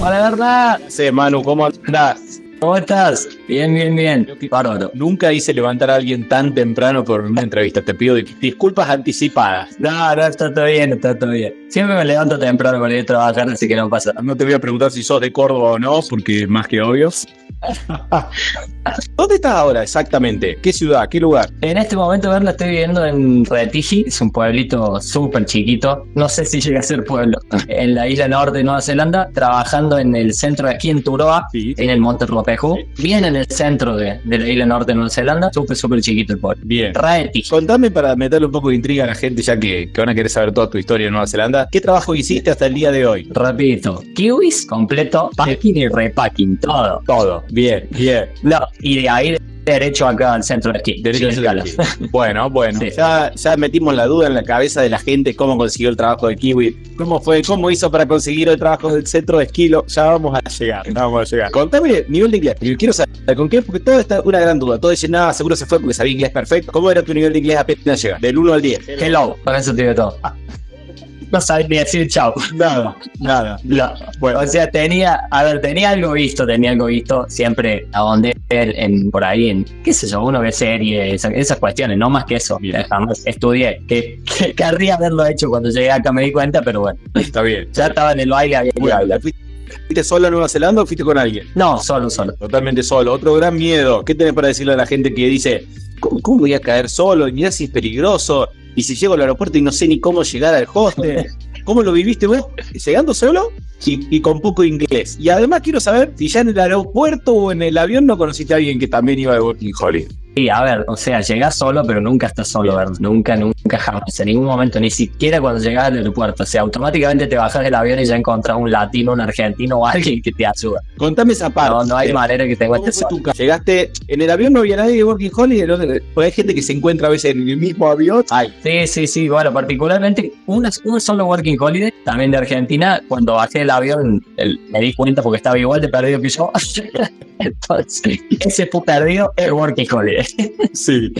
Hola, verdad. Sí, Manu, ¿cómo andás? ¿Cómo estás? Bien, bien, bien. Bárbaro. Nunca hice levantar a alguien tan temprano por una entrevista. Te pido disculpas anticipadas. No, no, está todo bien, está todo bien. Siempre me levanto temprano para ir a trabajar, así que no pasa. No te voy a preguntar si sos de Córdoba o no, porque es más que obvio. ¿Dónde estás ahora exactamente? ¿Qué ciudad? ¿Qué lugar? En este momento, verla estoy viviendo en Retiji, es un pueblito súper chiquito, no sé si llega a ser pueblo, en la isla norte de Nueva Zelanda, trabajando en el centro de aquí en Turoa, Sí. en el Monte Bien en el centro de, de la isla norte de Nueva Zelanda, súper, súper chiquito el pueblo. Bien. Retiji. Contame para meterle un poco de intriga a la gente, ya que, que van a querer saber toda tu historia en Nueva Zelanda. ¿Qué trabajo hiciste hasta el día de hoy? Repito, kiwis completo, packing y repacking, todo. Todo. Bien, bien. No, y de ahí derecho acá al centro de esquí. Derecho al. Bueno, bueno. Sí. Ya, ya metimos la duda en la cabeza de la gente cómo consiguió el trabajo de Kiwi. ¿Cómo fue? ¿Cómo hizo para conseguir el trabajo del centro de esquilo? Ya vamos a llegar. ya vamos a llegar. Contame nivel de inglés. Yo quiero saber con qué, porque todo está una gran duda. Todo dice, nada, seguro se fue porque sabía inglés perfecto. ¿Cómo era tu nivel de inglés apenas llegar? Del 1 al 10. Hello, con eso te digo todo. No sabes ni decir chao. Nada, nada. No. Bueno. O sea, tenía, a ver, tenía algo visto, tenía algo visto, siempre a donde en, por ahí, en, qué sé yo, uno ve series, esa- esas cuestiones, no más que eso. Jamás estudié, que, que querría haberlo hecho cuando llegué acá, me di cuenta, pero bueno, Está bien. ya estaba en el baile, había. ¿Fuiste solo a Nueva Zelanda o fuiste con alguien? No, solo, solo. Totalmente solo. Otro gran miedo. ¿Qué tenés para decirle a la gente que dice, ¿cómo, cómo voy a caer solo? Mirá si es peligroso. Y si llego al aeropuerto y no sé ni cómo llegar al hostel. ¿Cómo lo viviste vos? Llegando solo y, y con poco inglés. Y además quiero saber si ya en el aeropuerto o en el avión no conociste a alguien que también iba de Working Holiday. Sí, a ver, o sea, llegás solo, pero nunca estás solo, ¿verdad? Nunca, nunca, jamás, en ningún momento, ni siquiera cuando llegás al aeropuerto. O sea, automáticamente te bajas del avión y ya encontrás un latino, un argentino o alguien que te ayuda. Contame esa parte. No, no hay manera que te ¿Cómo encuentres solo. Llegaste, en el avión no había nadie de Working Holiday, ¿no? porque hay gente que se encuentra a veces en el mismo avión. Ay, Sí, sí, sí. Bueno, particularmente una, un solo Working Holiday, también de Argentina. Cuando bajé del avión, el- me di cuenta porque estaba igual de perdido que yo. Entonces, ese perdido el Working Holiday. sí.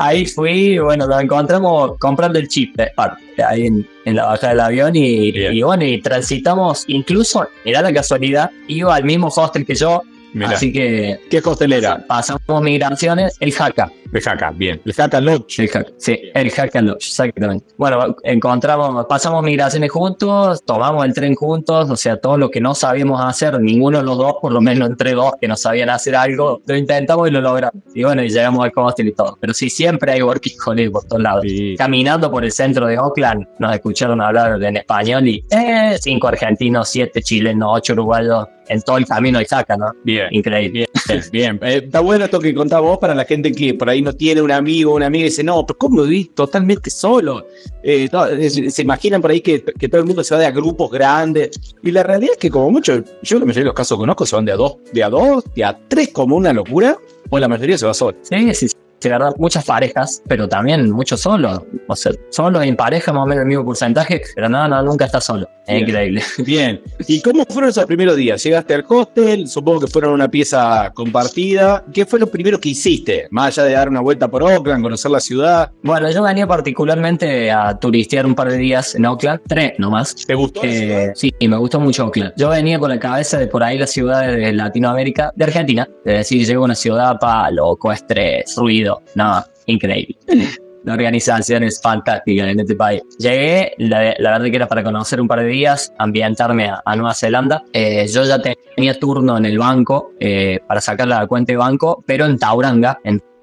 Ahí fui, bueno, lo encontramos comprando el chip de parte, ahí en, en la bajada del avión y, bueno, y transitamos, incluso, mirá la casualidad, iba al mismo hostel que yo, Mirá. así que ¿Qué hostelera? pasamos migraciones, el Jaca. El Jaca, bien. El Jaca Lodge. El Jaca, sí, el Jaca Lodge, exactamente. Bueno, encontramos, pasamos migraciones juntos, tomamos el tren juntos, o sea, todo lo que no sabíamos hacer, ninguno de los dos, por lo menos entre dos que no sabían hacer algo, lo intentamos y lo logramos. Y bueno, y llegamos al hostel y todo. Pero sí, siempre hay working holiday por todos lados. Sí. Caminando por el centro de Oakland, nos escucharon hablar en español y eh, cinco argentinos, siete chilenos, ocho uruguayos, en todo el camino de Jaca, ¿no? Bien. Increíble. Bien, bien. Eh, está bueno esto que contás vos para la gente que por ahí no tiene un amigo una amiga y dice, no, pero ¿cómo vivís totalmente solo? Eh, se se imaginan por ahí que, que todo el mundo se va de a grupos grandes. Y la realidad es que como mucho, yo la mayoría de los casos que conozco se van de a dos, de a dos, de a tres como una locura, o la mayoría se va solo. Sí, sí, sí, verdad, muchas parejas, pero también muchos solos. O sea, solos en pareja más o menos el mismo porcentaje, pero no, no, nunca estás solo. Es increíble. Bien. ¿Y cómo fueron esos primeros días? Llegaste al hostel, supongo que fueron una pieza compartida. ¿Qué fue lo primero que hiciste? Más allá de dar una vuelta por Oakland, conocer la ciudad. Bueno, yo venía particularmente a turistear un par de días en Oakland, tres nomás. ¿Te gustó? Eh, sí, me gustó mucho Oakland. Yo venía con la cabeza de por ahí las ciudades de Latinoamérica, de Argentina. Es decir, llego a una ciudad, pa, loco, estrés, ruido. No, increíble. La organización es fantástica en este país. Llegué, la, la verdad que era para conocer un par de días, ambientarme a, a Nueva Zelanda. Eh, yo ya tenía turno en el banco eh, para sacar la cuenta de banco, pero en Tauranga.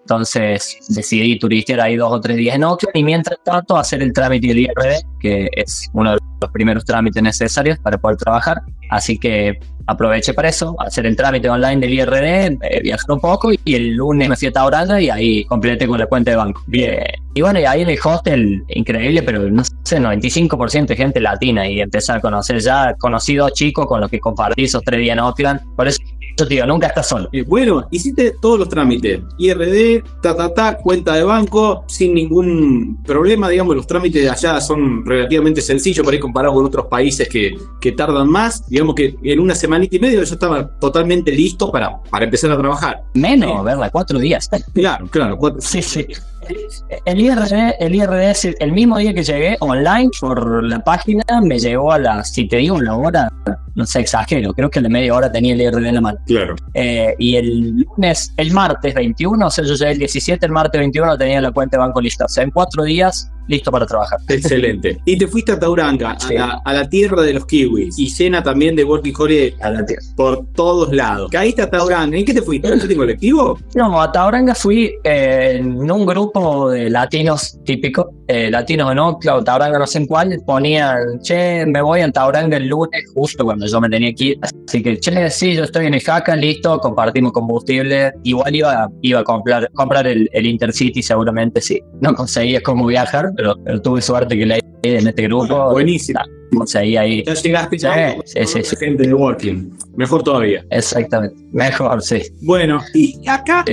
Entonces decidí turistear ahí dos o tres días en Oakland y mientras tanto hacer el trámite del IRD, que es uno de los primeros trámites necesarios para poder trabajar. Así que aproveché para eso, hacer el trámite online del IRD, eh, un poco y el lunes me fui a Tauranga y ahí completé con la cuenta de banco. Bien. Y bueno, y ahí en el hostel, increíble, pero no sé, 95% de gente latina y empecé a conocer ya, conocí dos chicos con los que compartí esos tres días en Oakland. Por eso yo te digo, nunca estás solo. Eh, bueno, hiciste todos los trámites. IRD, ta, ta, ta, cuenta de banco, sin ningún problema. Digamos, los trámites de allá son relativamente sencillos por ahí comparado con otros países que, que tardan más. Digamos que en una semanita y media yo estaba totalmente listo para, para empezar a trabajar. Menos, verla, cuatro días. Claro, claro. Cuatro. Sí, sí. El IRD, el IRD el mismo día que llegué online por la página, me llegó a las, si te digo la hora, no sé, exagero, creo que a la media hora tenía el IRD en la mano. Claro. Eh, y el lunes, el martes 21, o sea, yo llegué el 17, el martes 21 tenía la cuenta de banco lista. O sea, en cuatro días listo para trabajar. Excelente. Y te fuiste a Tauranga, Sí. a, la, a la tierra de los kiwis, y cena también de Working Holiday A la tierra. por todos lados. Caíste a Tauranga. ¿En qué te fuiste? ¿En un colectivo? No, a Tauranga fui eh, en un grupo de latinos típico, eh, latinos en Oakland, Tauranga no sé en cuál, ponían, che, me voy a Tauranga el lunes, justo cuando yo me tenía que ir. Así que, che, sí, yo estoy en el listo, compartimos combustible. Igual iba, iba a comprar, comprar el, el Intercity, seguramente sí. No conseguía cómo viajar, pero, pero tuve suerte que leí en este grupo. Buenísimo. Conseguí ahí. Ya llegaste ya Sí, sí, sí, sí. gente de Working. Mejor todavía. Exactamente. Mejor, sí. Bueno, y acá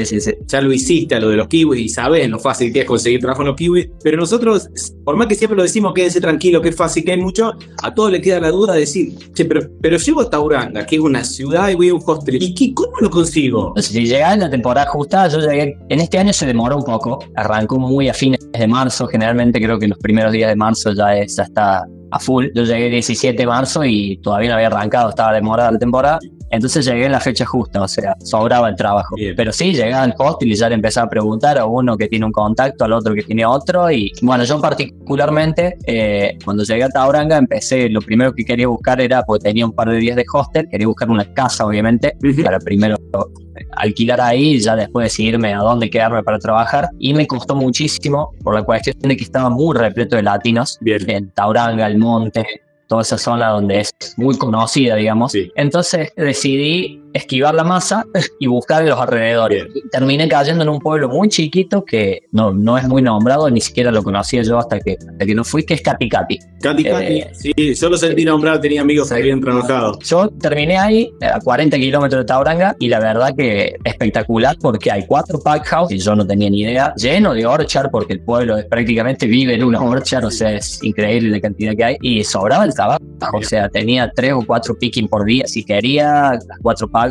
ya lo hiciste a lo de los kiwis y sabes lo fácil que es conseguir trabajo en los kiwis, pero nosotros, por más que siempre lo decimos, quédense tranquilo, que es fácil, que hay mucho, a todos le queda la duda de decir, che, pero, pero llego a Tauranga, que es una ciudad y voy a un hostel, ¿y qué, cómo lo consigo? Si llegaba en la temporada justa, yo llegué. En este año se demoró un poco. Arrancó muy a fines de marzo. Generalmente creo que los primeros días de marzo ya, es, ya está a full. Yo llegué el 17 de marzo y todavía no había arrancado, estaba demorada la temporada. Entonces llegué en la fecha justa, o sea, sobraba el trabajo. Bien. Pero sí, llegué al hostel y ya le empecé a preguntar a uno que tiene un contacto, al otro que tiene otro. Y bueno, yo particularmente, eh, cuando llegué a Tauranga, empecé, lo primero que quería buscar era, porque tenía un par de días de hostel, quería buscar una casa, obviamente, para primero alquilar ahí y ya después decidirme a dónde quedarme para trabajar. Y me costó muchísimo por la cuestión de que estaba muy repleto de latinos Bien. en Tauranga, El Monte, toda esa zona donde es muy conocida, digamos. Sí. Entonces decidí esquivar la masa y buscar en los alrededores. Y terminé cayendo en un pueblo muy chiquito que no, no es muy nombrado, ni siquiera lo conocía yo hasta que, hasta que no fui, que es Caticati. Katy, Katy, Eh, sí, yo lo sentí nombrar, tenía amigos que habían trabajado. Yo terminé ahí a 40 kilómetros de Tauranga y la verdad que espectacular porque hay cuatro pack house y yo no tenía ni idea, lleno de orchard porque el pueblo es, prácticamente vive en una orchard, o sea, es increíble la cantidad que hay y sobraba el trabajo, o sea, tenía tres o cuatro picking por día si quería, las cuatro pack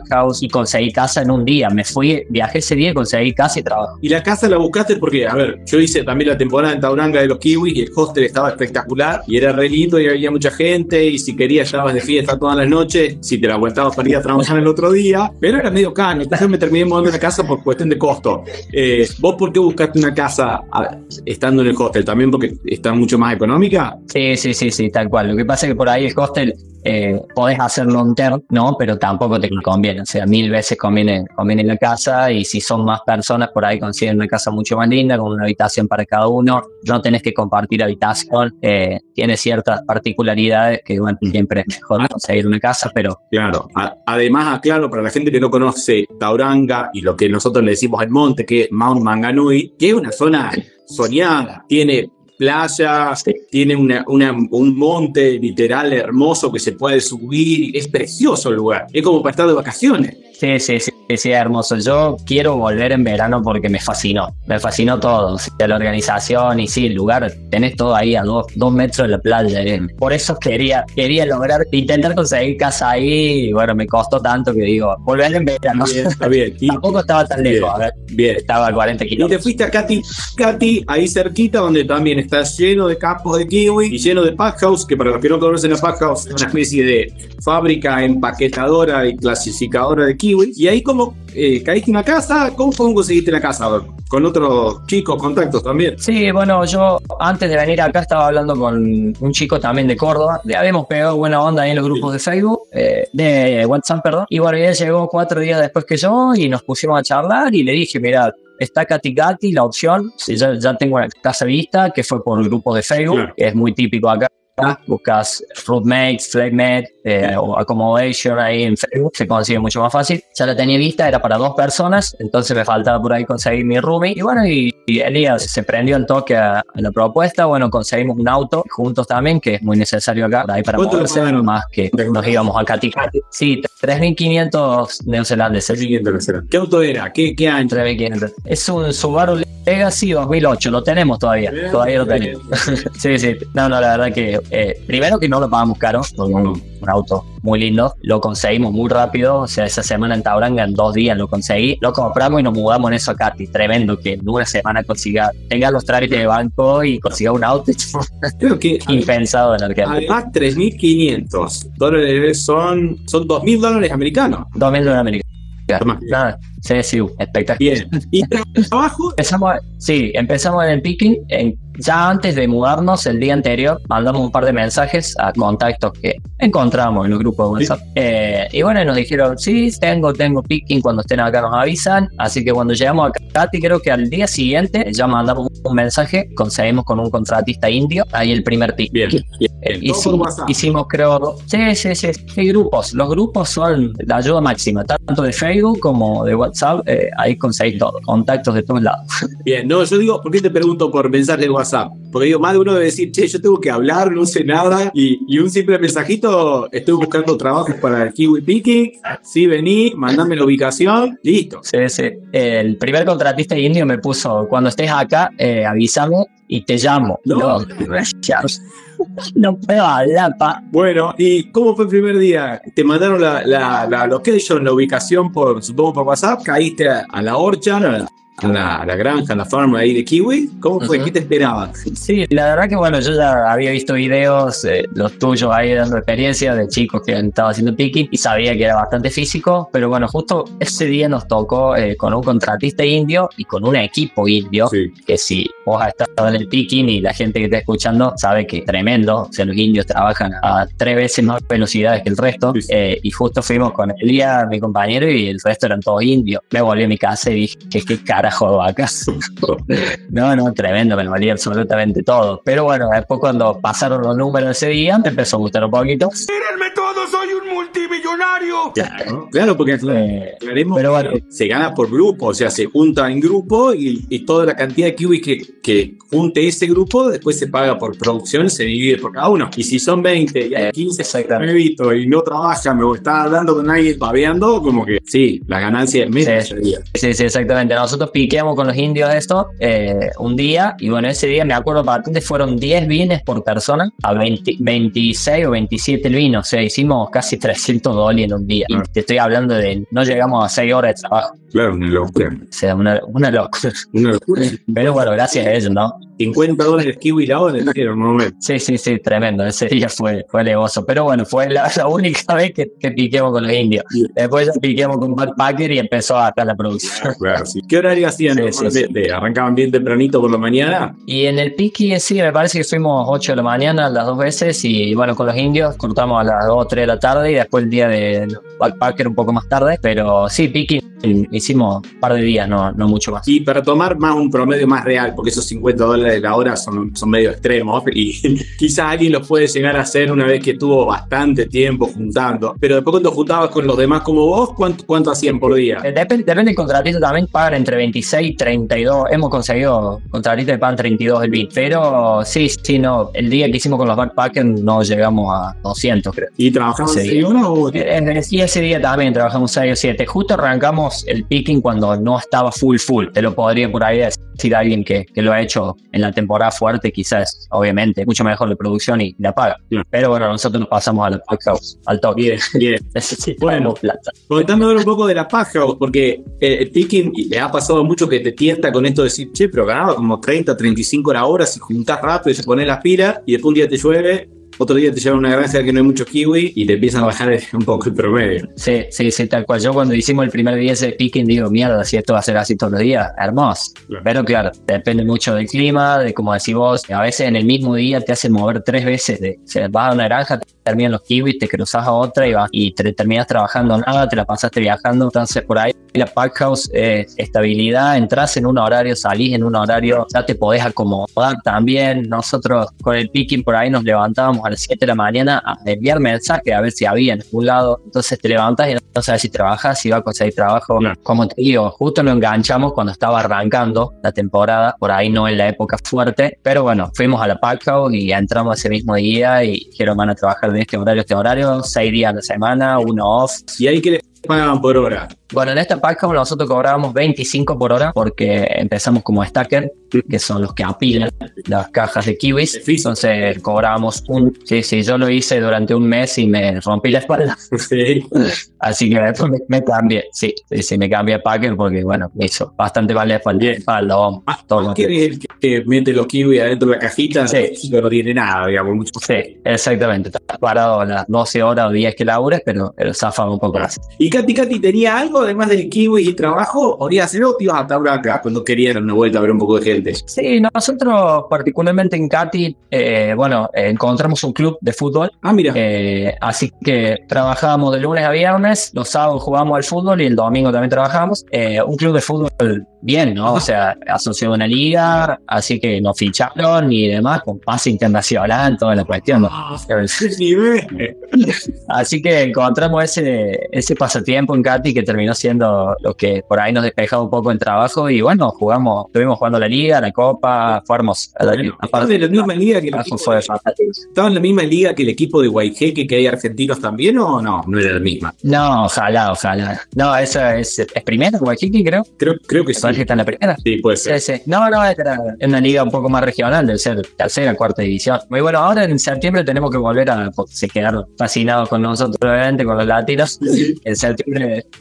y conseguí casa en un día, me fui, viajé ese día y conseguí casa y trabajo. Y la casa la buscaste porque, a ver, yo hice también la temporada en Tauranga de los Kiwis y el hostel estaba espectacular y era re lindo y había mucha gente y si querías estabas de fiesta todas las noches, si te la aguantabas para ir a trabajar el otro día, pero era medio caro, entonces me terminé mudando una casa por cuestión de costo. Eh, ¿Vos por qué buscaste una casa a- estando en el hostel? ¿También porque está mucho más económica? Sí, sí, sí, sí, tal cual. Lo que pasa es que por ahí el hostel eh, podés hacer long term, ¿no? Pero tampoco te conviene. O sea, mil veces conviene, conviene la casa y si son más personas, por ahí consiguen una casa mucho más linda, con una habitación para cada uno. No tenés que compartir habitación. eh, tiene ciertas particularidades que, siempre es mejor conseguir una casa, pero Claro. Además, aclaro para la gente que no conoce Tauranga y lo que nosotros le decimos el monte, que es Mount Manganui, que es una zona soñada. Tiene playas, tiene una, una- un monte literal hermoso que se puede subir. Es precioso el lugar. Es como para estar de vacaciones. Sí, sí, sí, sí, hermoso. Yo quiero volver en verano porque me fascinó. Me fascinó todo. O sea, la organización y sí, el lugar. Tenés todo ahí a dos, dos metros de la playa. eh. Por eso quería, quería lograr, intentar conseguir casa ahí. Y bueno, me costó tanto que digo, volver en verano. Bien, está bien. Y, Tampoco estaba tan lejos. Bien. A ver, bien. estaba a 40 Y te kilómetros. fuiste a Katy, Katy, ahí cerquita, donde también está lleno de campos de kiwi y lleno de pack house, que para los que no conocen la pack house es una especie de fábrica empaquetadora y clasificadora de kiwi. Y ahí como eh, caíste en una casa, ¿cómo, cómo conseguiste la casa? Con otros chicos, contactos también. Sí, bueno, yo antes de venir acá estaba hablando con un chico también de Córdoba. Le habíamos pegado buena onda ahí en los grupos de Facebook, eh, de WhatsApp, perdón. Y bueno, él llegó cuatro días después que yo y nos pusimos a charlar y le dije, mira, está Katy Gatti, la opción. Sí, ya, ya tengo una casa vista que fue por grupos de Facebook, Claro. que es muy típico acá. Buscas Fruitmates, Flatmate, eh, accommodation ahí en Facebook, se consigue mucho más fácil. Ya la tenía vista, era para dos personas, entonces me faltaba por ahí conseguir mi roomie. Y bueno, y, y Elías se prendió en toque a, a la propuesta. Bueno, conseguimos un auto juntos también, que es muy necesario acá, por ahí para más que nos íbamos a Cati. Sí, 3.500 neozelandeses. ¿Qué auto era? ¿Qué, qué año? 3.500. Es un Subaru Legacy 2008, lo tenemos todavía. Bien, todavía lo tenemos. sí, sí. No, no, la verdad que eh, primero que no lo pagamos caro, porque auto muy lindo. Lo conseguimos muy rápido. O sea, esa semana en Tauranga, en dos días lo conseguí. Lo compramos y nos mudamos en eso a Cati. Tremendo que en una semana consiga, tenga los trámites de banco y consiga un auto. Creo que Impensado en Argentina. además 3.500 dólares son, son 2.000 dólares americanos. 2000 dólares americanos. Nada, sí, espectacular. Bien. ¿Y trabajo? Empezamos, sí, empezamos en el picking. En- ya antes de mudarnos, el día anterior, mandamos un par de mensajes a contactos que encontramos en los grupos de WhatsApp. Eh, y bueno, nos dijeron, sí, tengo, tengo picking, cuando estén acá nos avisan. Así que cuando llegamos a Cati, creo que al día siguiente ya mandamos un mensaje, conseguimos con un contratista indio, ahí el primer pick. Bien. bien. Eh, Todo hici- por WhatsApp. hicimos, creo, sí, sí, sí, sí, grupos. Los grupos son la ayuda máxima, tanto de Facebook como de WhatsApp. eh, ahí conseguís todo, contactos de todos lados. Bien, no, yo digo, ¿por qué te pregunto por mensaje de WhatsApp? Porque digo, más de uno debe decir, che, yo tengo que hablar, no sé nada, y, y un simple mensajito, estoy buscando trabajos para el Kiwi Picking, sí, vení, mandame la ubicación, listo. Sí, sí. El primer contratista indio me puso, cuando estés acá, eh, avísame y te llamo. No. No, ya. no puedo hablar, pa. Bueno, ¿y cómo fue el primer día? ¿Te mandaron la, la, la location, la ubicación, por supongo por WhatsApp? ¿Caíste a, a la orchard, a la, a la, granja, a la farm ahí de Kiwi? ¿Cómo fue? Ujú. ¿Qué te esperabas? Sí, la verdad que bueno, yo ya había visto videos, eh, los tuyos ahí dando experiencia de chicos que han estado haciendo picking y sabía que era bastante físico, pero bueno, justo ese día nos tocó eh, con un contratista indio y con un equipo indio. Sí. que si vos has estado en el picking y la gente que está escuchando sabe que es tremendo, o sea, los indios trabajan a tres veces más velocidades que el resto, Sí, eh, y justo fuimos con Elia, mi compañero, y el resto eran todos indios. Me volví a mi casa y dije, ¿qué, qué carajo acá? no, no, tremendo, me valía absolutamente todo. Pero bueno, después cuando pasaron los números ese día, me empezó a gustar un poquito. ¡Mírenme todo! ¡Soy un multimillonario! Claro, claro, porque Eh, aclaremos pero bueno. que se gana por grupo, o sea, se junta en grupo y, y toda la cantidad de kiwis que, que junte ese grupo, después se paga por producción, se divide por cada uno. Y si son 20 y hay Eh, 15 exactamente. nuevitos y no trabajan o están hablando con alguien babeando, como que sí, la ganancia es menos. Sí. sería. Sí, sí, exactamente. Nosotros piqueamos con los indios esto eh, un día y bueno, ese día me acuerdo bastante, fueron 10 vines por persona a 20 26 o 27 el vino. O sea, hicimos casi 300 dólares en un día. Y Ah. te estoy hablando de, no llegamos a 6 horas de trabajo. Claro, una locura. O sea, una, una locura. Una locura. Pero bueno, gracias a ellos, ¿no? 50 dólares kiwi la hora, un momento. Sí, sí, sí, tremendo. Ese día fue, fue alevoso. Pero bueno, fue la, la única vez que, que piqueamos con los indios. Después ya piqueamos con Backpacker y empezó acá la producción. Claro, sí. ¿Qué horario hacían? Sí, sí? ¿Arrancaban bien tempranito por la mañana? Y en el piqui sí, me parece que fuimos 8 de la mañana las dos veces y bueno, con los indios cortamos a las 2 o 3 de la tarde y después día de backpacker un poco más tarde, pero sí, piqui hicimos un par de días, no, no mucho más. Y para tomar más un promedio más real, porque esos 50 dólares la hora son, son medio extremos y quizás alguien los puede llegar a hacer una vez que tuvo bastante tiempo juntando. Pero después cuando juntabas con los demás como vos, ¿cuánto, cuánto hacían por día? Eh, Depende, depende del contratista también, pagan entre 26 y 32. Hemos conseguido contratistas que pagan 32 el BIN. Pero sí, sí, no. El día que hicimos con los backpackers no llegamos a 200, creo. ¿Y trabajaban Sí. 6 horas o Eh, Y ese día también trabajamos 6 o 7. Justo arrancamos el picking cuando no estaba full full. Te lo podría por ahí decir alguien que, que lo ha hecho en la temporada fuerte, quizás, obviamente, mucho mejor de producción y la paga. Pero bueno, nosotros nos pasamos a la pack house, al bien. Necesitamos Bueno. plata. Ahora un poco de la paja, porque eh, el picking le ha pasado mucho que te tienta con esto de decir, che, pero ganaba como 30, 35 la hora si juntás rápido y se pones las pilas y después un día te llueve, otro día te lleva a una granja que no hay mucho kiwi y te empiezan a bajar un poco el promedio. Sí, sí, sí, tal cual. Yo cuando hicimos el primer día ese picking digo, mierda, si esto va a ser así todos los días, hermoso. Claro. Pero claro, depende mucho del clima, de como decís vos. A veces en el mismo día te hacen mover tres veces. De, o sea, vas a una granja, terminan los kiwis, te cruzas a otra y vas y te terminas trabajando nada, te la pasaste viajando. Entonces, por ahí la pack house es estabilidad, entras en un horario, salís en un horario, ya te podés acomodar también. Nosotros con el picking por ahí nos levantábamos a las 7 de la mañana a enviar mensajes a ver si había en algún lado. Entonces te levantas y no sabes si trabajas, si va a conseguir trabajo. Como te digo, justo lo enganchamos cuando estaba arrancando la temporada, por ahí no en la época fuerte, pero bueno, fuimos a la pack house y entramos ese mismo día y dijeron van a trabajar de este horario este horario, seis días a la semana, uno off. ¿Y ahí que les pagaban por hora? Bueno, en esta pack nosotros cobrábamos 25 por hora porque empezamos como stacker, que son los que apilan las cajas de kiwis. Entonces cobrábamos un... Sí, sí, yo lo hice durante un mes y me rompí la espalda. Sí. Así que después me, me cambié. Sí, sí, sí, me cambié a packer porque, bueno, me hizo bastante mal la espalda. espalda, todo lo que- ¿Quién es el que mete los kiwis adentro de la cajita? Sí. No tiene nada, digamos. Mucho. Sí, exactamente. Estás parado las 12 horas o 10 que labures, pero, pero zafa un poco más. ¿Y Katy Katy tenía algo además del kiwi y trabajo? ¿O ibas a hacer algo? Te ibas a estar acá cuando querían una vuelta a ver un poco de gente. Sí, nosotros particularmente en Cati, eh, bueno, eh, encontramos un club de fútbol, Ah, mira. eh, así que trabajábamos de lunes a viernes, los sábados jugábamos al fútbol y el domingo también trabajamos. Eh, un club de fútbol bien, ¿no? O sea, asociado a una liga, así que nos ficharon y demás, con pase internacional, toda la cuestión. ¿no? Ve. Así que encontramos ese, ese pasatiempo en Cati que terminó siendo lo que por ahí nos despejaba un poco el trabajo y bueno, jugamos, estuvimos jugando la liga, la copa, fuimos a la Bueno, aparte ¿Estaba en la misma liga que el equipo fue de-. ¿Estaba en la misma liga que el equipo de Guayjeque que hay argentinos también o no? No era la misma. No, ojalá, ojalá. No, esa es, es primera, Guajiqui, creo. Creo, creo que parece que sí. está en la primera. Sí, puede Sí, ser. sí. No, no, era una liga un poco más regional, debe ser tercera, cuarta división. Muy bueno, ahora en septiembre tenemos que volver a. Se quedaron fascinados con nosotros, obviamente, con los latinos. En septiembre,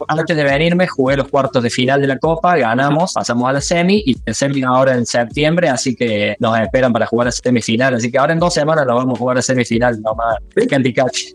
antes de venirme, jugué los cuartos de final de la Copa, ganamos, pasamos a la semi y el semi ahora en septiembre, así que nos esperan para jugar a semifinal. Así que ahora en dos semanas nos vamos a jugar a semifinal, nomás. Candy Catch.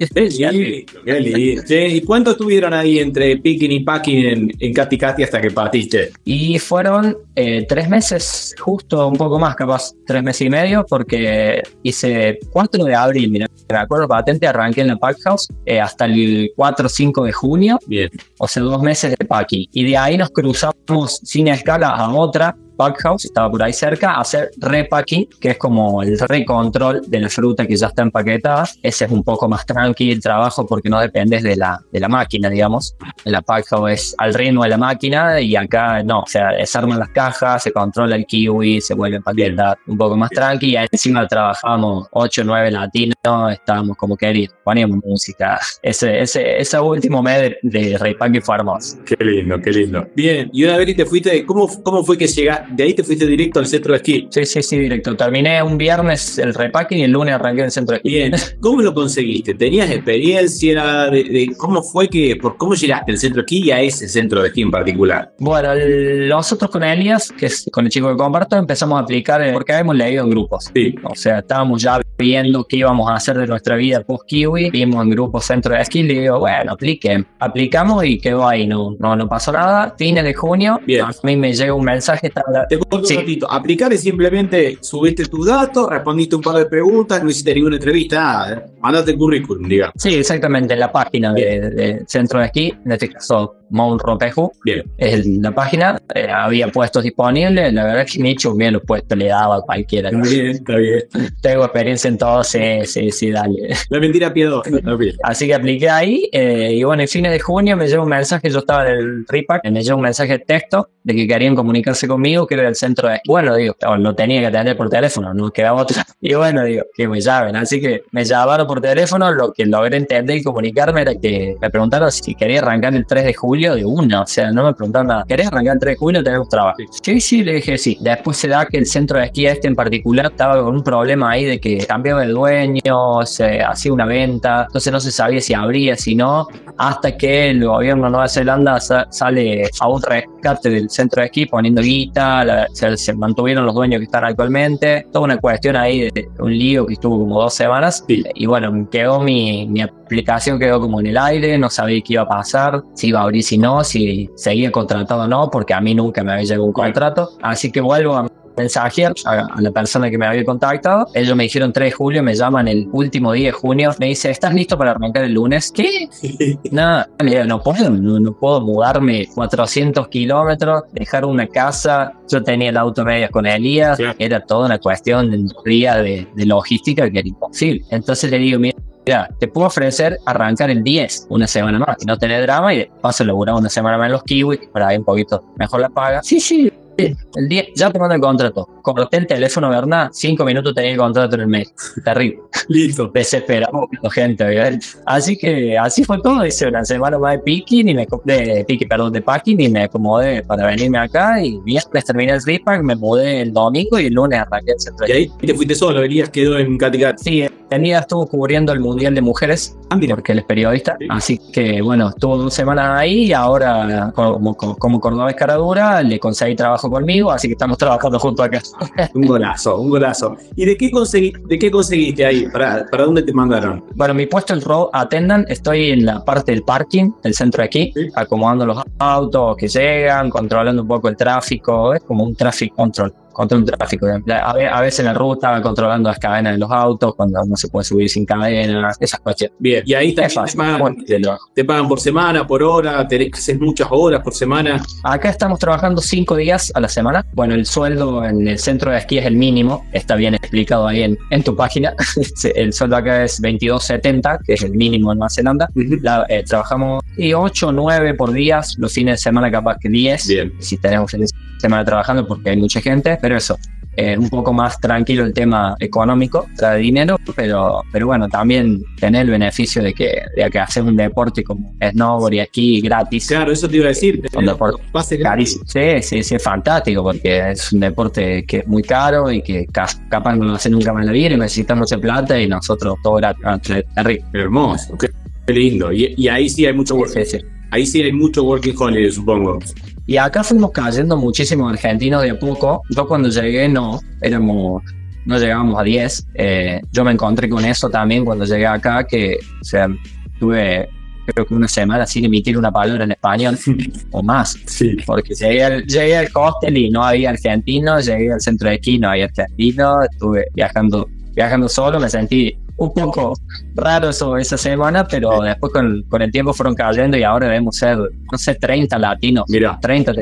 ¿Y cuánto estuvieron ahí entre picking y packing en, en Katy Katy hasta que partiste? Y fueron eh, tres meses, justo un poco más, capaz tres meses y medio, porque hice 4 de abril, mira, me acuerdo patente, arranqué en la Pack House eh, hasta el 4 o 5 de junio, Bien. o sea, dos meses de packing. Y de ahí nos cruzamos sin escala a otra Pack House, estaba por ahí cerca, hacer repacking, que es como el recontrol de la fruta que ya está empaquetada. Ese es un poco más tranqui el trabajo porque no dependes de la, de la máquina, digamos. La Pack House es al ritmo de la máquina y acá no, o sea, se arman las cajas, se controla el kiwi, se vuelve a empaquetar un poco más tranqui y encima trabajamos 8 o 9 latinos, estábamos como queríamos, poníamos música. Ese, ese, ese último mes de, de repacking fue hermoso. Qué lindo, qué lindo. Bien, y una vez que te fuiste, ¿cómo, cómo fue que llegaste? De ahí te fuiste directo al centro de esquí. Sí, sí, sí, directo. Terminé un viernes el repacking y el lunes arranqué en el centro de esquí. Bien, ¿cómo lo conseguiste? ¿Tenías experiencia de, de cómo fue que, por cómo llegaste del centro de esquí y a ese centro de esquí en particular? Bueno, el- nosotros con Elias, que es con el chico que comparto, empezamos a aplicar eh, porque habíamos leído en grupos. Sí. O sea, estábamos ya viendo qué íbamos a hacer de nuestra vida post-Kiwi. Vimos en grupos centro de esquí y le digo, bueno, apliquen. Aplicamos y quedó ahí, no, no, no pasó nada. Fines de junio, Bien. a mí me llega un mensaje, estaba- Te Sí. un ratito. Aplicar es simplemente subiste tus datos, respondiste un par de preguntas, no hiciste ninguna entrevista, nada. ¿eh? Mandaste el currículum, digamos. Sí, exactamente, en la página de, de Centro de Esquí, en este caso Mount Ropeju, Bien. es el- la página, eh, había puestos disponibles, la verdad es que me he hecho bien los puestos, le daba a cualquiera. Está bien, está bien. Tengo experiencia en todo, sí, sí, sí, dale. La mentira piadosa. Está bien. Así que apliqué ahí, eh, y bueno, en fines de junio me llegó un mensaje, yo estaba en el repack, me llegó un mensaje de texto de que querían comunicarse conmigo, que era del centro de... Bueno, digo, lo tenía que atender por teléfono, no quedaba otra. Y bueno, digo, que me llamen. Así que me llamaron por teléfono, lo que logré entender y comunicarme era que me preguntaron si quería arrancar el 3 de julio de una, o sea, no me preguntaron nada. ¿Querés arrancar el 3 de julio? Tenemos trabajo. Sí, sí, le dije sí. Después se da que el centro de esquí este en particular estaba con un problema ahí de que cambiaba de dueño, se hacía una venta, entonces no se sabía si abría, si no, hasta que el gobierno de Nueva Zelanda sa- sale a un rescate del centro de esquí poniendo guita, la- se, se mantuvieron los dueños que están actualmente, toda una cuestión ahí de, de un lío que estuvo como dos semanas. Sí. Y bueno, quedó mi, mi aplicación quedó como en el aire, no sabía qué iba a pasar, si iba a abrir, si no, si seguía contratado o no, porque a mí nunca me había llegado un contrato. Así que vuelvo a mensaje a, a la persona que me había contactado. Ellos me dijeron 3 de julio, me llaman el último día de junio. Me dice, ¿estás listo para arrancar el lunes? ¿Qué? Digo, no puedo, no, no puedo mudarme 400 kilómetros, dejar una casa. Yo tenía el auto media con Elías, era toda una cuestión de de, de logística que era imposible. Entonces le digo, mira, Mira, te puedo ofrecer arrancar el 10, una semana más, y no tener drama, y de paso laburar una semana más en los kiwis, para ahí un poquito mejor la paga. Sí, sí, el 10, ya te mando el contrato. Corté el teléfono, ¿verdad? Cinco minutos tenía el contrato en el mail. Terrible. Listo. Desesperado, gente, ¿verdad? Así que así fue todo. Hice una semana más de picking y me de picking, perdón, de packing y me acomodé para venirme acá. Y miércoles terminé el repack, me mudé el domingo y el lunes arranqué el centro. Y ahí te fuiste solo, Elías quedó en Caticat. Sí, Elías estuvo cubriendo el Mundial de Mujeres Ah, mira. porque él es periodista. Sí. Así que bueno, estuvo dos semanas ahí y ahora como, como, como cordobés caradura le conseguí trabajo conmigo, así que estamos trabajando juntos acá. Un golazo, un golazo. ¿Y de qué, consegui- de qué conseguiste ahí? ¿Para, ¿Para dónde te mandaron? Bueno, mi puesto es road attendant, estoy en la parte del parking, del centro de aquí, Sí. acomodando los autos que llegan, controlando un poco el tráfico, es como un traffic control. Control tráfico. A ve- a veces en la ruta controlando las cadenas de los autos, cuando no se puede subir sin cadenas, esas cuestiones. Bien, y ahí te fácil. pagan, Bueno, te pagan por semana, por hora, hacer muchas horas por semana. Acá estamos trabajando cinco días a la semana. Bueno, el sueldo en el centro de esquí es el mínimo. Está bien explicado ahí en, en tu página. el sueldo acá es 22.70, que es el mínimo en Nueva Zelanda. La- eh, trabajamos y 8 o 9 por días. Los fines de semana capaz que 10. Bien. Si de semana trabajando porque hay mucha gente. Pero eso, eh, un poco más tranquilo el tema económico, trae dinero, pero, pero bueno, también tener el beneficio de que, de que hacer un deporte como snowboard y aquí gratis. Claro, eso te iba a decir. Un deporte Pase Carísimo. Sí, sí, sí, es fantástico porque es un deporte que es muy caro y que ca- capaz no lo hace nunca más en la vida y necesitan mucha plata y nosotros todo gratis. Hermoso, qué lindo. Y, y ahí sí hay mucho work, Sí, sí. ahí sí hay mucho working holiday, supongo. Y acá fuimos cayendo muchísimos argentinos de a poco. Yo cuando llegué no, éramos, no llegábamos a 10. Eh, yo me encontré con eso también cuando llegué acá, que o sea, tuve creo que una semana sin emitir una palabra en español o más. Sí. Porque llegué al, llegué al hostel y no había argentinos, llegué al centro de esquí, no había argentinos, estuve viajando, viajando solo, me sentí un poco raro eso, esa semana, pero después con, con el tiempo fueron cayendo y ahora debemos ser, no sé, 30 latinos, Mira. 30,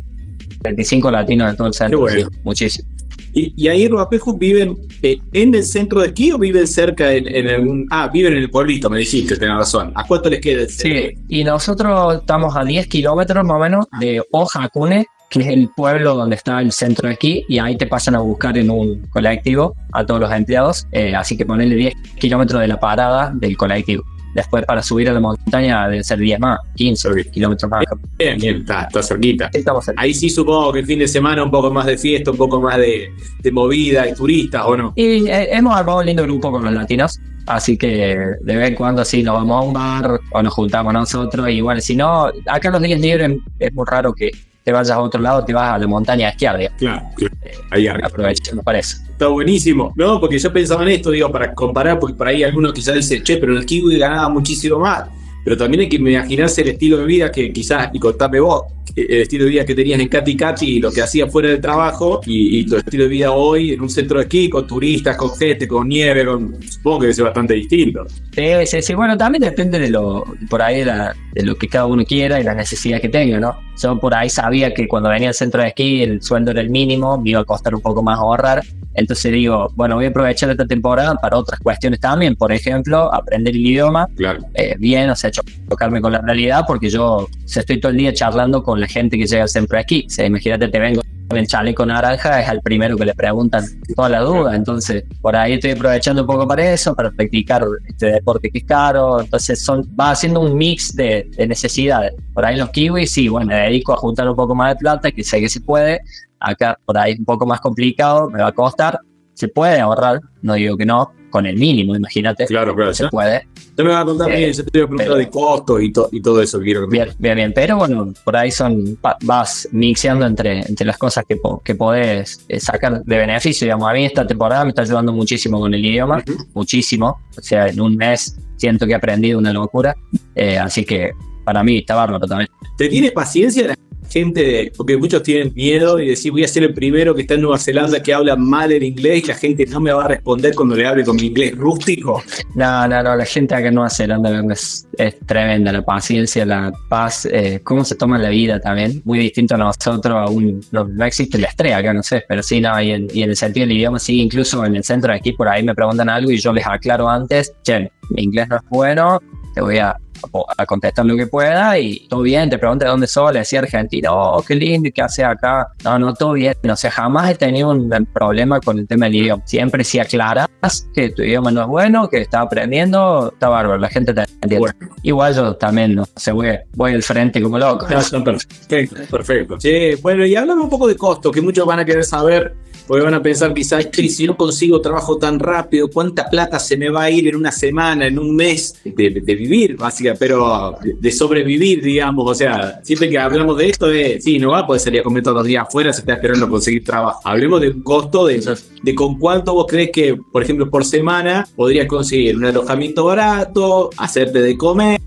35 latinos en todo el centro, Qué bueno. sí, muchísimo. ¿Y, y ahí Ruapeju viven eh, en el centro de esquí o viven cerca en, en algún. Ah, viven en el pueblito, me dijiste, tenés razón. ¿A cuánto les queda el? Sí, y nosotros estamos a 10 kilómetros más o menos de Ojakune, que es el pueblo donde está el centro de aquí, y ahí te pasan a buscar en un colectivo a todos los empleados, eh, así que ponerle 10 kilómetros de la parada del colectivo. Después para subir a la montaña debe ser 10 más, 15 kilómetros más. Bien, bien, está, está cerquita. Estamos Ahí sí supongo que el fin de semana un poco más de fiesta, un poco más de, de movida y turistas, ¿o no? Y eh, hemos armado un lindo grupo con los latinos, así que de vez en cuando sí nos vamos a un bar o nos juntamos nosotros. Y bueno, si no, acá los días libres es muy raro que te vayas a otro lado, te vas a la montaña a esquiar, digamos. Claro, claro. Ahí arriba. aprovechando para eso. Está buenísimo. No, porque yo pensaba en esto, digo, para comparar, porque por ahí algunos quizás dicen, che, pero en el kiwi ganaba muchísimo más. Pero también hay que imaginarse el estilo de vida que quizás, y contame vos, el estilo de vida que tenías en Cati Cati y lo que hacías fuera del trabajo, y, y tu estilo de vida hoy en un centro de esquí, con turistas, con gente, con nieve, con, supongo que ser bastante distinto. Sí, sí, sí. Bueno, también depende de lo, por ahí, la- de lo que cada uno quiera y las necesidades que tenga, ¿no? Yo por ahí sabía que cuando venía al centro de esquí el sueldo era el mínimo, me iba a costar un poco más ahorrar. Entonces digo, bueno, voy a aprovechar esta temporada para otras cuestiones también. Por ejemplo, aprender el idioma, Claro. eh, bien, o sea, cho- chocarme con la realidad, porque yo o sea, estoy todo el día charlando con la gente que llega. O sea, imagínate, te vengo con el chaleco naranja, es al primero que le preguntan toda la duda. Entonces, por ahí estoy aprovechando un poco para eso, para practicar este deporte que es caro. Entonces, son, va haciendo un mix de, de necesidades. Por ahí los kiwis, sí, bueno, me dedico a juntar un poco más de plata, que sé que se puede. Acá, por ahí, un poco más complicado, me va a costar. Se puede ahorrar, no digo que no, con el mínimo, imagínate. Claro, claro. Se Ya, puede. ya me va a contar Eh, bien, yo te voy a preguntar de costos y, to- y todo eso que quiero que Bien, bien, bien. Pero bueno, por ahí son va- vas mixeando entre, entre las cosas que, que podés eh, sacar de beneficio. Digamos, a mí esta temporada me está ayudando muchísimo con el idioma, muchísimo. O sea, en un mes siento que he aprendido una locura. Eh, así que para mí está bárbaro también. ¿Te tiene paciencia la gente, porque muchos tienen miedo y decir voy a ser el primero que está en Nueva Zelanda que habla mal el inglés y la gente no me va a responder cuando le hable con mi inglés rústico. No, no, no, la gente acá en Nueva Zelanda es, es tremenda, la paciencia, la paz, eh, cómo se toma la vida también, muy distinto a nosotros, aún no, no existe el estrés acá, no sé, pero sí, no, y en, y en el sentido del idioma, sí, incluso en el centro de aquí, por ahí me preguntan algo y yo les aclaro antes, che, mi inglés no es bueno, te voy a, a contestar lo que pueda y todo bien, te pregunté de dónde sos, le decía Argentina, oh, qué lindo, ¿y qué haces acá? No, no, todo bien, o sea, jamás he tenido un problema con el tema del idioma, siempre si aclaras que tu idioma no es bueno, que estás aprendiendo, está bárbaro, la gente te entiende. Bueno. Igual yo también, no sé, voy, voy al frente como loco. Perfecto, perfecto. Che, bueno, y háblame un poco de costo, que muchos van a querer saber, porque van a pensar quizás, "Che, si no consigo trabajo tan rápido, ¿cuánta plata se me va a ir en una semana, en un mes de, de vivir, básicamente, pero de, de sobrevivir, digamos? O sea, siempre que hablamos de esto, es, sí, no va a poder salir a comer todos los días afuera, se está esperando conseguir trabajo. Hablemos del costo de, de con cuánto vos crees que, por ejemplo, por semana podrías conseguir un alojamiento barato, hacerte de comer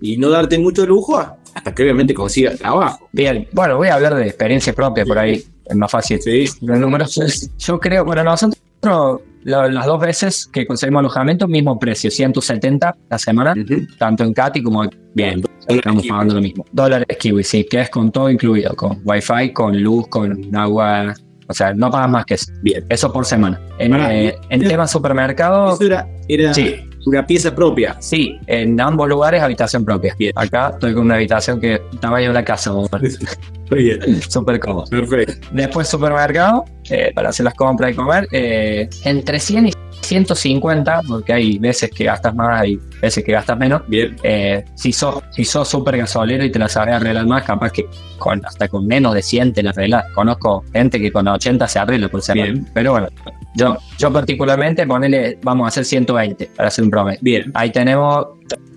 y no darte mucho lujo hasta que obviamente consigas trabajo. Bien, bueno, voy a hablar de experiencia propia por ahí, es más fácil. Sí. Los números, yo creo, bueno, nosotros las dos veces que conseguimos alojamiento, mismo precio, 170 la semana, tanto en Cati como aquí. Bien. Estamos pagando lo mismo. Dólares kiwi, sí, que es con todo incluido, con wifi, con luz, con agua. O sea, no pagas más que eso. Bien. Eso por semana. En, eh, en tema supermercado, Eso era, era Sí. una pieza propia. sí, en ambos lugares habitación propia. Bien. Acá estoy con una habitación que tamaño de una casa. Muy bien. súper cómodo. Perfecto. Después supermercado, eh, para hacer las compras y comer, eh, entre 100 y 150, porque hay veces que gastas más y veces que gastas menos. Bien. Eh, si sos si sos súper gasolero y te la sabes arreglar más, capaz que con, hasta con menos de 100 te la arreglas. Conozco gente que con 80 se arregla por semana. Bien. Pero bueno, yo, yo particularmente, ponele, vamos a hacer 120 para hacer un promedio. Bien. Ahí tenemos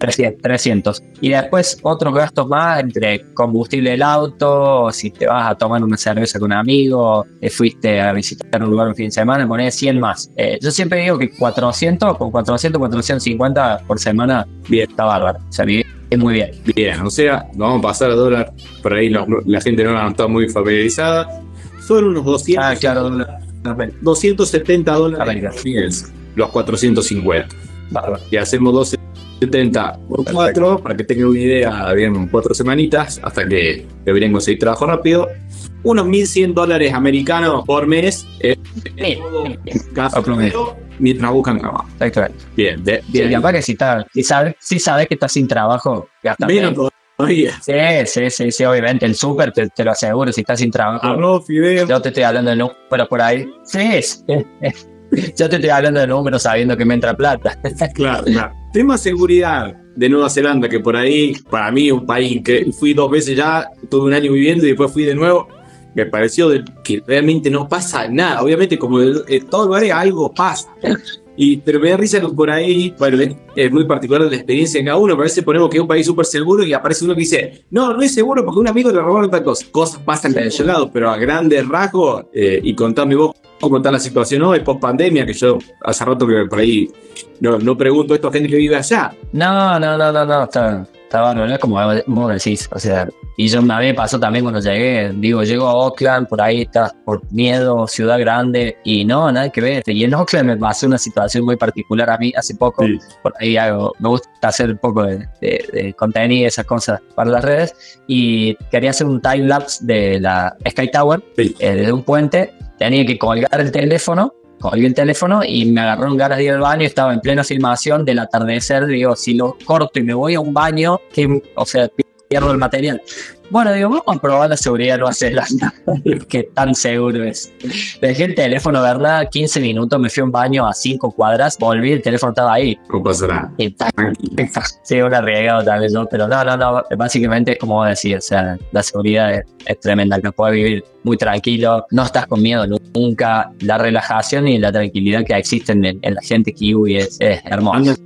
300, 300. Y después otros gastos más entre combustible del auto, si te vas a tomar una cerveza con un amigo, eh, fuiste a visitar un lugar un fin de semana, ponés 100 más. Eh, yo siempre digo que 400, con 400, 450 por semana, Bien. está bárbaro. O sea, vive muy bien. Bien. O sea, vamos a pasar a dólar. Por ahí no- la gente no está muy familiarizada. Son unos 200. Ah, claro, dólar. 270 dólares. Los 450. Bárbaro. Y hacemos 270 por 4 para que tengan una idea, bien, cuatro semanitas hasta que deberían conseguir trabajo rápido. Unos 1100 dólares americanos por mes. eh, Al promedio. mientras buscan trabajo. Exactamente. Bien, de, Bien, y bien. aparte, si, está, si, sabes, si sabes que estás sin trabajo, gastas Menos todavía. Sí, sí, sí, sí, obviamente. El súper te, te lo aseguro, si estás sin trabajo. Arroz, fideo. Yo te estoy hablando de números por ahí. Sí, sí. Yo te estoy hablando de números sabiendo que me entra plata. Claro, claro. Tema seguridad de Nueva Zelanda, que por ahí, para mí, un país que fui dos veces ya, tuve un año viviendo y después fui de nuevo. Me pareció que realmente no pasa nada. Obviamente, como en todos lugares, algo pasa. Y, pero me da risa por ahí, bueno, es- es muy particular la experiencia de cada uno. pero A veces ponemos que es un país súper seguro y aparece uno que dice, no, no es seguro porque un amigo le robaron tal cosa. Cosas pasan de ese lado, pero a grandes rasgos, eh, y contame vos cómo está la situación hoy, post pandemia, que yo hace rato que por ahí no, no pregunto esto a gente que vive allá. No, no, no, no, no, está, está bárbaro, no es como vos decís, o sea, y yo una vez pasó también cuando llegué, digo, llego a Auckland, por ahí estás por miedo, ciudad grande, y no, nada que ver, y en Auckland me pasó una situación muy particular a mí hace poco, Sí. por ahí hago, me gusta hacer un poco de, de, de contenido y esas cosas para las redes, y quería hacer un time lapse de la Sky Tower, Sí. eh, desde un puente, tenía que colgar el teléfono, colgué el teléfono y me agarraron ganas de ir al baño, estaba en plena filmación del atardecer, digo, si lo corto y me voy a un baño, que, o sea, pierdo el material. Bueno, digo, vamos a probar la seguridad de Nueva Zelanda, que tan seguro es. Dejé el teléfono, ¿verdad? 15 minutos, me fui a un baño a 5 cuadras, volví, el teléfono estaba ahí. No pasa nada. Sí, un arriesgado tal vez, ¿no? Pero no, no, no, básicamente es como vos decís, o sea, la seguridad es, es tremenda, que puedes vivir muy tranquilo, no estás con miedo nunca, la relajación y la tranquilidad que existen en, en la gente kiwi es, es hermosa. Andan,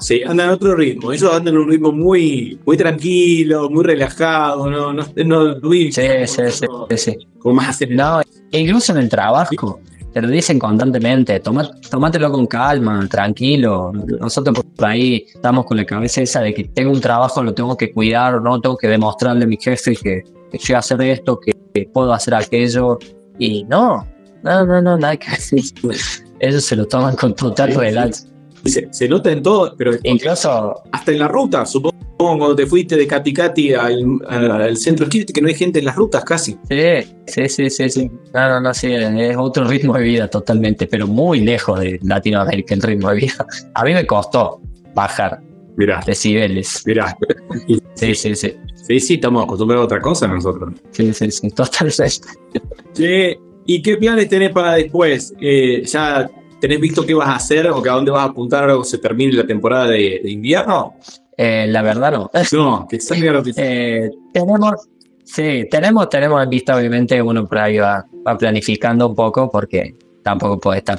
sí, andan a otro ritmo. Ellos andan en un ritmo muy, muy tranquilo, muy relajado, no, no, no, muy- Sí, sí, sí, sí, sí. como más acelerado. No, incluso en el trabajo. Te lo dicen constantemente, toma, tómatelo con calma, tranquilo. Nosotros por ahí estamos con la cabeza esa de que tengo un trabajo, lo tengo que cuidar, no tengo que demostrarle a mi jefe que, que yo hacer esto, que, que puedo hacer aquello. Y no, no, no, no, nada que decir. Ellos se lo toman con total relax. Se, se nota en todo, pero Incluso, hasta en la ruta, supongo cuando te fuiste de Cati Cati al, al- centro esquí, que no hay gente en las rutas casi. sí, sí, sí, sí, sí. No, no, no, sí, es otro ritmo de vida totalmente, pero muy lejos de Latinoamérica el ritmo de vida. A mí me costó bajar Mirá, decibeles. mirá. Sí, sí, sí. Sí, sí, estamos acostumbrados a otra cosa nosotros. Sí, sí, sí, totalmente. Che, ¿y qué planes tenés para después? Eh, ¿Ya tenés visto qué vas a hacer o que a dónde vas a apuntar cuando se termine la temporada de, de invierno? Eh, la verdad no. No, que salga la noticia. Eh, tenemos, sí, tenemos, tenemos en vista, obviamente, uno por ahí va, va planificando un poco porque tampoco puede estar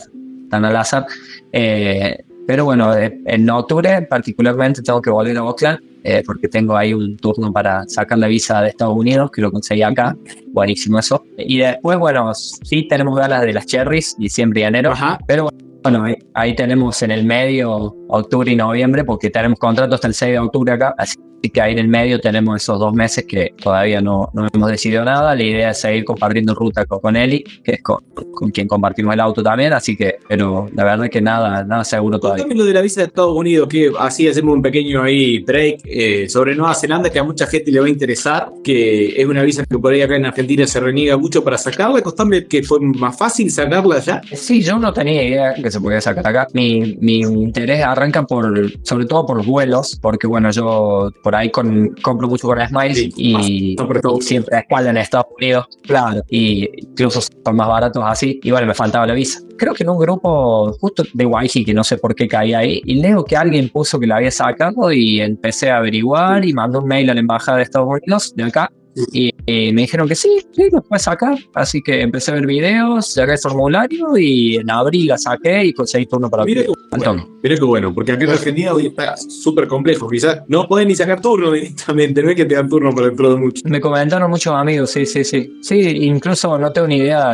tan al azar. Eh, pero bueno, eh, en octubre particularmente tengo que volver a Oakland eh, porque tengo ahí un turno para sacar la visa de Estados Unidos que lo conseguí acá. Buenísimo eso. Y después, bueno, sí tenemos ganas de las cherries, diciembre y enero. Ajá. Pero bueno, ahí, ahí tenemos en el medio octubre y noviembre, porque tenemos contrato hasta el 6 de octubre acá, así que ahí en el medio tenemos esos dos meses que todavía no, no hemos decidido nada. La idea es seguir compartiendo ruta con, con Eli, que es con, con quien compartimos el auto también, así que, pero la verdad que nada, nada seguro todavía. Contame lo de la visa de Estados Unidos, que así hacemos un pequeño ahí break eh, sobre Nueva Zelanda, que a mucha gente le va a interesar, que es una visa que por ahí acá en Argentina se reniega mucho para sacarla. Contame que fue más fácil sacarla allá. Sí, yo no tenía idea que se podía sacar acá. Mi, mi interés arranca por, sobre todo por los vuelos, porque bueno, yo por ahí con, compro mucho con Smiles Sí, y, y siempre escuela en Estados Unidos, claro, y incluso son más baratos así, y bueno, me faltaba la visa. Creo que en un grupo justo de YG, que no sé por qué caí ahí, y leo que alguien puso que la había sacado y empecé a averiguar y mandé un mail a la embajada de Estados Unidos de acá y, y me dijeron que sí, sí, lo puedes sacar. Así que empecé a ver videos, saqué el formulario y en abril la saqué y conseguí turno para Mira qué bueno, mira qué bueno, porque aquí en Argentina hoy está súper complejo. Quizás no podés ni sacar turno directamente, no es que te dan turno para dentro de mucho. Me comentaron muchos amigos, sí, sí, sí. Sí, incluso no tengo ni idea,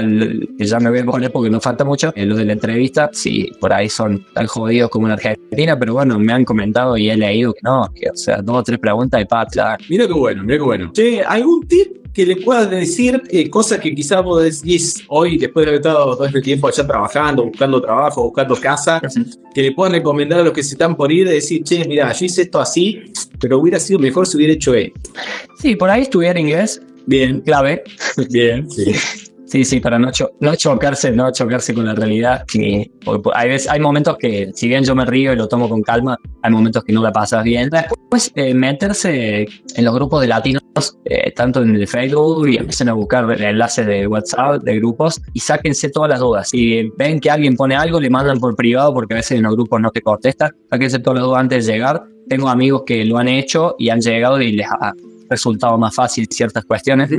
que ya me voy a poner porque no falta mucho, en lo de la entrevista, sí, por ahí son tan jodidos como en Argentina, pero bueno, me han comentado y he leído que no, que o sea, dos o tres preguntas y para aclarar. Mira qué bueno, mira qué bueno. Che, ¿algún tip que le puedas decir eh, cosas que quizás vos decís hoy, después de haber estado todo este tiempo allá trabajando, buscando trabajo, buscando casa, que le puedan recomendar a los que se están por ir, de decir, che, mira, yo hice esto así, pero hubiera sido mejor si hubiera hecho esto. Sí, por ahí estudiar inglés, Bien, clave. bien, sí. Sí, sí, para no, cho- no chocarse, no chocarse con la realidad. Que, hay, veces, hay momentos que, si bien yo me río y lo tomo con calma, hay momentos que no la pasas bien. Después, eh, meterse en los grupos de latinos, eh, tanto en el Facebook, y empiecen a buscar enlaces de WhatsApp, de grupos, y sáquense todas las dudas. Si ven que alguien pone algo, le mandan por privado, porque a veces en los grupos no te contestan. Sáquense todas las dudas antes de llegar. Tengo amigos que lo han hecho y han llegado y les ha resultado más fácil ciertas cuestiones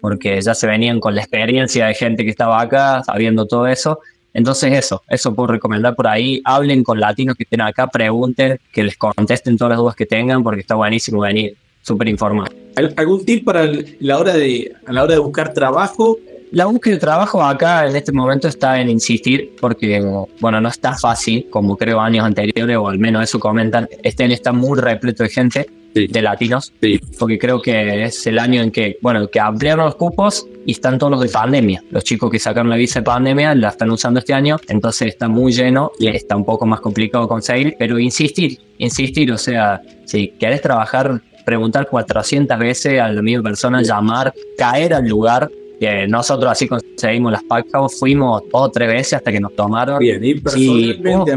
porque ya se venían con la experiencia de gente que estaba acá, sabiendo todo eso. Entonces eso, eso puedo recomendar por ahí. Hablen con latinos que estén acá, pregunten, que les contesten todas las dudas que tengan, porque está buenísimo venir súper informado. ¿Al- ¿Algún tip para la hora de, a la hora de buscar trabajo? La búsqueda de trabajo acá en este momento está en insistir, porque bueno, no está fácil, como creo años anteriores, o al menos eso comentan. Este año está muy repleto de gente, Sí. de latinos, Sí. porque creo que es el año en que, bueno, que ampliaron los cupos y están todos los de pandemia. Los chicos que sacaron la visa de pandemia la están usando este año, entonces está muy lleno y está un poco más complicado conseguir, pero insistir, insistir, o sea, si querés trabajar, preguntar 400 veces a la misma persona, llamar, caer al lugar. Que nosotros así conseguimos las pacas, fuimos dos o tres veces hasta que nos tomaron. Bien, ir Si vos,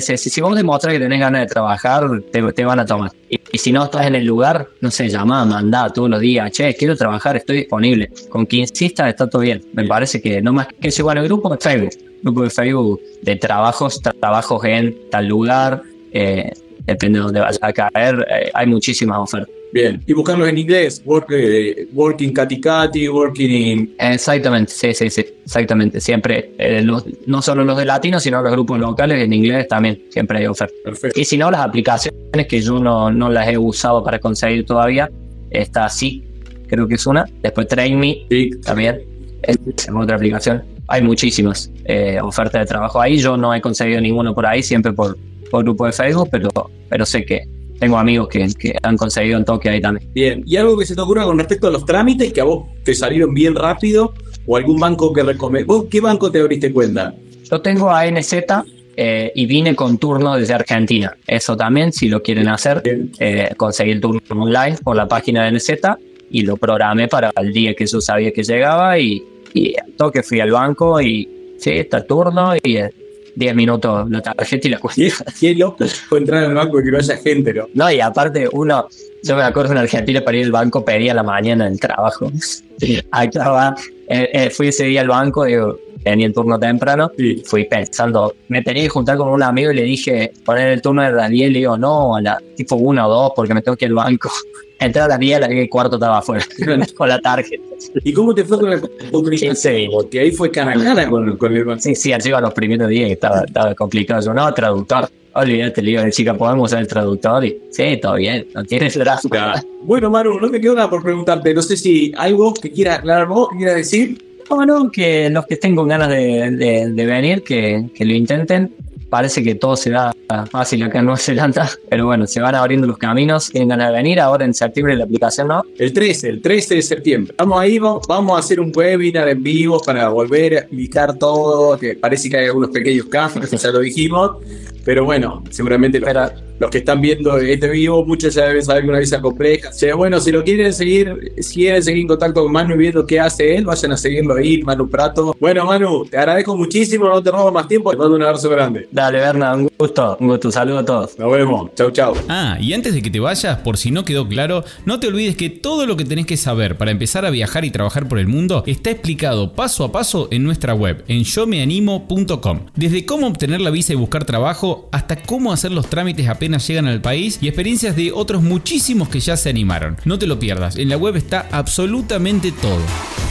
si, si vos demostrás que tenés ganas de trabajar, te, te van a tomar. Y, y si no estás en el lugar, no sé, llamá, mandá todos los días, che, quiero trabajar, estoy disponible. Con quien insista está todo bien. Me parece que no más que eso, bueno, el grupo de Facebook, grupo de Facebook de trabajos, tra- trabajos en tal lugar, eh, depende de dónde vayas a caer, eh, hay muchísimas ofertas. Bien. Y buscarlos en inglés. Work, eh, working Cati, working in. Exactamente, sí, sí, sí, exactamente. Siempre, eh, los- no solo los de latinos, sino los grupos locales en inglés también, siempre hay ofertas. Perfecto. Y si no, las aplicaciones que yo no, no las he usado para conseguir todavía, está así, creo que es una. Después TrainMe Sí. también, es otra aplicación. Hay muchísimas eh, ofertas de trabajo ahí. Yo no he conseguido ninguno por ahí, siempre por, por grupo de Facebook, pero, pero sé que, tengo amigos que, que han conseguido en toque ahí también. Bien, ¿y algo que se te ocurra con respecto a los trámites que a vos te salieron bien rápido o algún banco que recomendás? ¿Vos qué banco te abriste cuenta? Yo tengo ANZ eh, y vine con turno desde Argentina. Eso también, si lo quieren hacer, eh, conseguí el turno online por la página de ANZ y lo programé para el día que yo sabía que llegaba y, y al toque fui al banco y sí, está el turno y eh, 10 minutos la tarjeta y la. Qué loco fue entrar al banco y que no haya gente, ¿no? No, y aparte uno, yo me acuerdo en Argentina para ir al banco pedía a la mañana el trabajo. Acá va, eh, eh, fui ese día al banco, digo, tenía el turno temprano, Sí. fui pensando, me tenía que juntar con un amigo y le dije, poner el turno de Daniel, le digo, no, a la tipo una o dos porque me tengo que ir al banco. Entré a las 10, a las 10 y cuarto estaba afuera, con la tarjeta. ¿Y cómo te fue con la? Sí. Porque ahí fue cara a cara con, con el banco. Sí, sí, así iba los primeros días que estaba, estaba complicado. Yo, no, traductor. Olvídate, le digo, chica, ¿podemos usar el traductor? Y, sí, todo bien, no tienes drama. Bueno, Manu, no me quedó nada por preguntarte. No sé si algo que quieras aclarar vos, que quieras decir. No, no, que los que estén con ganas de, de- de venir, que, que lo intenten. Parece que todo se da fácil acá en Nueva Zelanda, pero bueno, se van abriendo los caminos. Tienen ganas de venir, ahora en septiembre la aplicación, ¿no? El 13, el 13 de septiembre. Vamos ahí, vamos, vamos a hacer un webinar en vivo para volver a explicar todo. Que parece que hay algunos pequeños cambios, ya lo dijimos. Pero bueno, seguramente Pero- los que están viendo este vivo, muchos ya deben saber que una visa compleja. O sea, bueno, si lo quieren seguir, si quieren seguir en contacto con Manu y viendo qué hace él, vayan a seguirlo ahí, Manu Prato. Bueno, Manu, te agradezco muchísimo, no te robo más tiempo. Te mando un abrazo grande. Dale, Berna, un gusto, un gusto. Saludo a todos. Nos vemos. Chau, chau. Ah, y antes de que te vayas, por si no quedó claro, no te olvides que todo lo que tenés que saber para empezar a viajar y trabajar por el mundo está explicado paso a paso en nuestra web, en yomeanimo.com. Desde cómo obtener la visa y buscar trabajo, hasta cómo hacer los trámites llegan al país y experiencias de otros muchísimos que ya se animaron. No te lo pierdas, en la web está absolutamente todo.